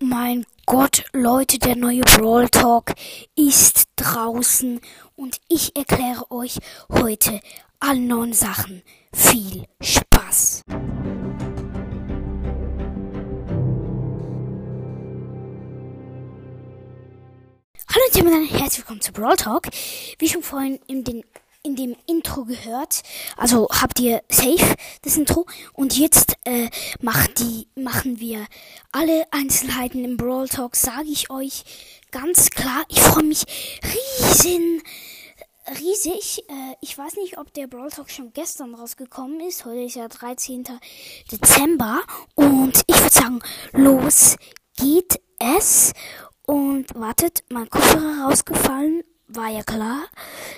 mein Gott, Leute, der neue Brawl Talk ist draußen und ich erkläre euch heute alle neuen Sachen. Viel Spaß! Hallo und herzlich willkommen zu Brawl Talk. Wie schon vorhin in, den, in dem Intro gehört, also habt ihr safe das Intro und jetzt äh, macht die, machen wir alle Einzelheiten im Brawl Talk, sage ich euch ganz klar. Ich freue mich riesen riesig. Äh, ich weiß nicht, ob der Brawl Talk schon gestern rausgekommen ist. Heute ist ja 13. Dezember. Und ich würde sagen, los geht es. Und wartet, mein Kopfhörer rausgefallen. War ja klar.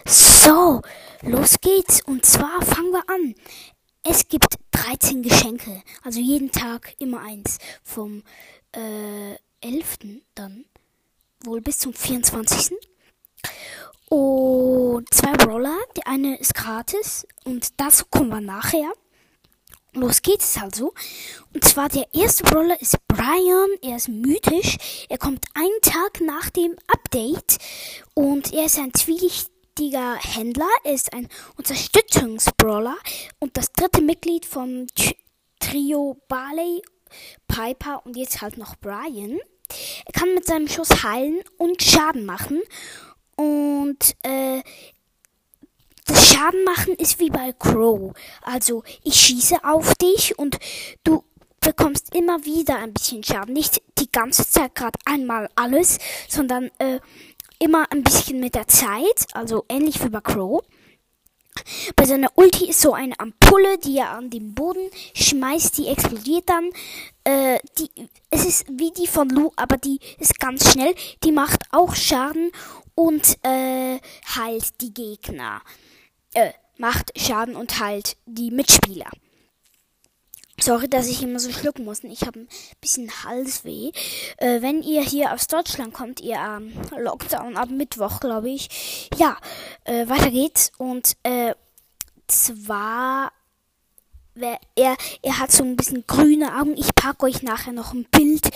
So, los geht's. Und zwar fangen wir an. Es gibt 13 Geschenke. Also jeden Tag immer eins. Vom äh, 11. dann. Wohl bis zum 24. Und zwei Brawler. Die eine ist gratis. Und das kommen wir nachher. Los geht's also. Und zwar der erste Brawler ist Brian. Er ist mythisch. Er kommt einen Tag nach dem Update. Und er ist ein zwielichtiger Händler. Er ist ein Unterstützungsbrawler. Und das dritte Mitglied vom Trio Barley, Piper und jetzt halt noch Brian. Er kann mit seinem Schuss heilen und Schaden machen. Und äh, Schaden machen ist wie bei Crow. Also ich schieße auf dich und du bekommst immer wieder ein bisschen Schaden. Nicht die ganze Zeit gerade einmal alles, sondern äh, immer ein bisschen mit der Zeit. Also ähnlich wie bei Crow. Bei seiner Ulti ist so eine Ampulle, die er an den Boden schmeißt, die explodiert dann. Äh, die, es ist wie die von Lu, aber die ist ganz schnell. Die macht auch Schaden und äh, heilt die Gegner. Äh, macht Schaden und heilt die Mitspieler. Sorry, dass ich immer so schlucken muss. Ich habe ein bisschen Halsweh. Äh, wenn ihr hier aus Deutschland kommt, ihr ähm, Lockdown ab Mittwoch, glaube ich. Ja, äh, weiter geht's. Und äh, zwar er, er hat so ein bisschen grüne Augen. Ich packe euch nachher noch ein Bild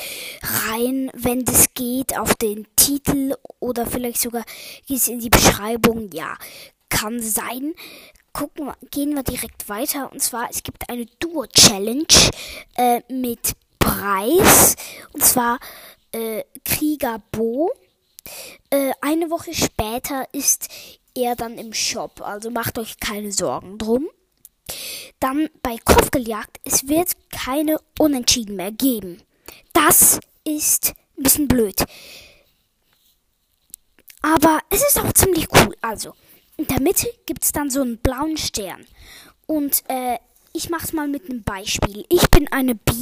rein, wenn das geht, auf den Titel oder vielleicht sogar geht in die Beschreibung. Ja, kann sein. Gucken wir, gehen wir direkt weiter. Und zwar, es gibt eine Duo-Challenge äh, mit Preis. Und zwar äh, Krieger Bo. Äh, eine Woche später ist er dann im Shop. Also macht euch keine Sorgen drum. Dann bei Kopfgeljagd, es wird keine Unentschieden mehr geben. Das ist ein bisschen blöd. Aber es ist auch ziemlich cool. Also, in der Mitte gibt es dann so einen blauen Stern. Und äh, ich mach's mal mit einem Beispiel. Ich bin eine B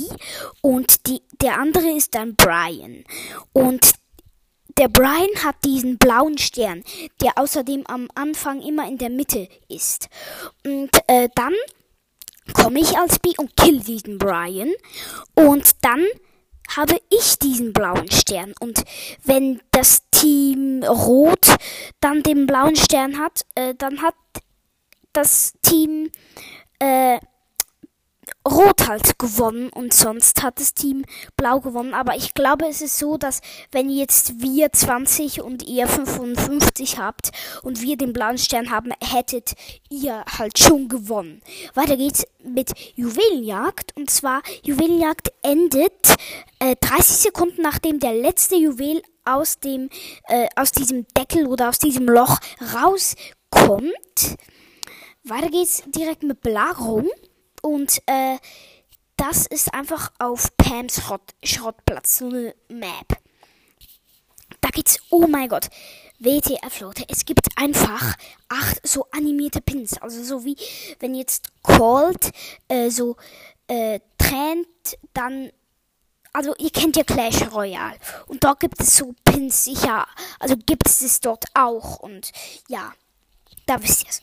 und die, der andere ist ein Brian. Und der Brian hat diesen blauen Stern, der außerdem am Anfang immer in der Mitte ist. Und äh, dann komme ich als B und kill diesen Brian. Und dann habe ich diesen blauen Stern. Und wenn das Team Rot dann den blauen Stern hat, äh, dann hat das Team äh, Rot halt gewonnen und sonst hat das Team Blau gewonnen. Aber ich glaube, es ist so, dass wenn jetzt wir 20 und ihr 55 habt und wir den blauen Stern haben, hättet ihr halt schon gewonnen. Weiter geht's mit Juwelenjagd und zwar Juwelenjagd endet äh, 30 Sekunden nachdem der letzte Juwel aus dem äh, aus diesem Deckel oder aus diesem Loch rauskommt. Weiter geht's direkt mit Belagerung. Und äh, das ist einfach auf Pams Schrott, Schrottplatz, so eine Map. Da geht's, oh mein Gott, WTF, Leute. Es gibt einfach acht so animierte Pins. Also so wie, wenn jetzt Cold äh, so äh, trennt, dann also ihr kennt ja Clash Royale und da gibt es so Pins sicher, also gibt es es dort auch und ja, da wisst ihr es.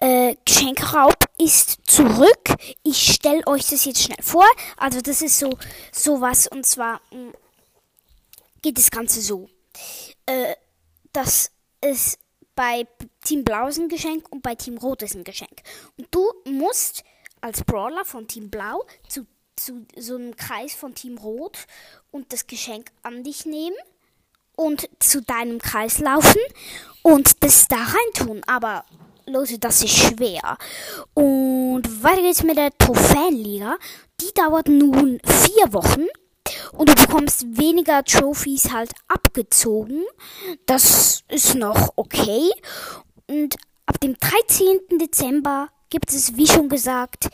Äh, Geschenkraub ist zurück. Ich stelle euch das jetzt schnell vor. Also das ist so sowas und zwar mh, mm, geht das Ganze so. Äh, das ist bei Team Blau ist ein Geschenk und bei Team Rot ist ein Geschenk. Und du musst als Brawler von Team Blau zu zu so einem Kreis von Team Rot und das Geschenk an dich nehmen und zu deinem Kreis laufen und das da reintun. Aber Leute, das ist schwer. Und weiter geht's mit der Trophäenliga. Die dauert nun vier Wochen. Und du bekommst weniger Trophys halt abgezogen. Das ist noch okay. Und ab dem 13. Dezember gibt es, wie schon gesagt,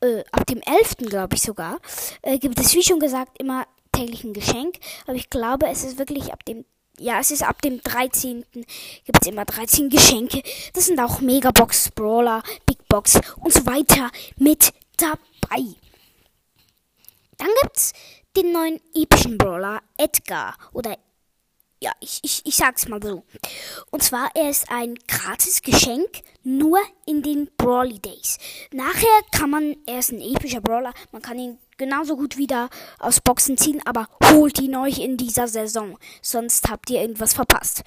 äh, ab dem 11. glaube ich sogar, äh, gibt es, wie schon gesagt, immer täglich ein Geschenk. Aber ich glaube, es ist wirklich ab dem ja, es ist ab dem 13. gibt es immer 13 Geschenke. Das sind auch Megabox, Brawler, Big Box und so weiter mit dabei. Dann gibt's den neuen epischen Brawler Edgar oder ja, ich, ich, ich sag's mal so. Und zwar, er ist ein gratis Geschenk, nur in den Brawly Days. Nachher kann man, er ist ein epischer Brawler, man kann ihn genauso gut wieder aus Boxen ziehen, aber holt ihn euch in dieser Saison. Sonst habt ihr irgendwas verpasst.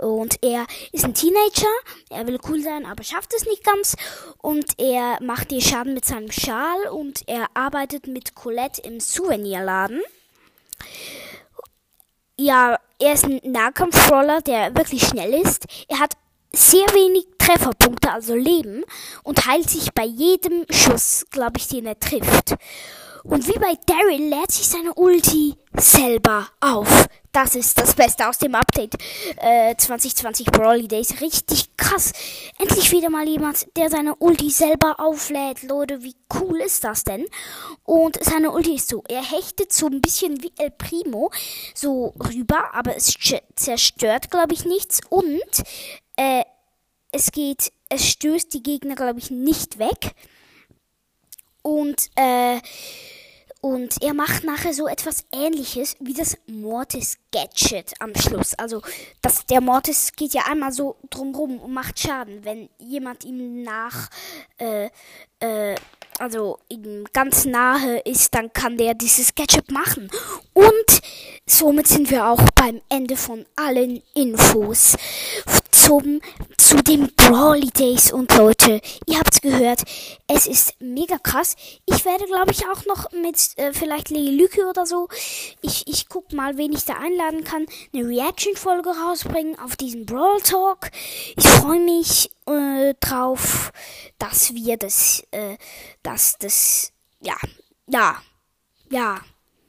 Und er ist ein Teenager, er will cool sein, aber schafft es nicht ganz. Und er macht dir Schaden mit seinem Schal und er arbeitet mit Colette im Souvenirladen. Ja, er ist ein Nahkampfroller, der wirklich schnell ist. Er hat sehr wenig Trefferpunkte, also Leben, und heilt sich bei jedem Schuss, glaube ich, den er trifft. Und wie bei Daryl lädt sich seine Ulti selber auf. Das ist das Beste aus dem Update äh, 2020 Brawly Days. Richtig krass. Endlich wieder mal jemand, der seine Ulti selber auflädt. Leute, wie cool ist das denn? Und seine Ulti ist so, er hechtet so ein bisschen wie El Primo so rüber, aber es zerstört, glaube ich, nichts. Und äh, es geht, es stößt die Gegner, glaube ich, nicht weg. Und äh, und er macht nachher so etwas ähnliches wie das Mortis Gadget am Schluss. Also das, der Mortis geht ja einmal so drumrum und macht Schaden, wenn jemand ihm nach, äh, äh, also ihm ganz nahe ist, dann kann der dieses Gadget machen. Und somit sind wir auch beim Ende von allen Infos zum, zu den Brawly Days. Und Leute, ihr habt's gehört, es ist mega krass. Ich werde, glaube ich, auch noch mit äh, vielleicht Lili Lücke oder so, ich, ich guck mal, wen ich da einladen kann, eine Reaction-Folge rausbringen auf diesen Brawl Talk. Ich freue mich äh, drauf, dass wir das, äh, dass das, ja, ja, ja,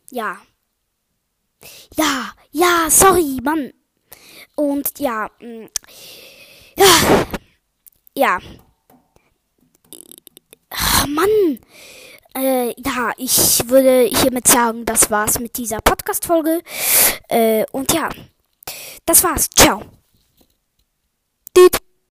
ja. Ja, ja, sorry, Mann. Und ja, mm, ja, ja. Oh Mann. Äh, ja, ich würde hiermit sagen, das war's mit dieser Podcast-Folge. Äh, und ja, das war's. Ciao.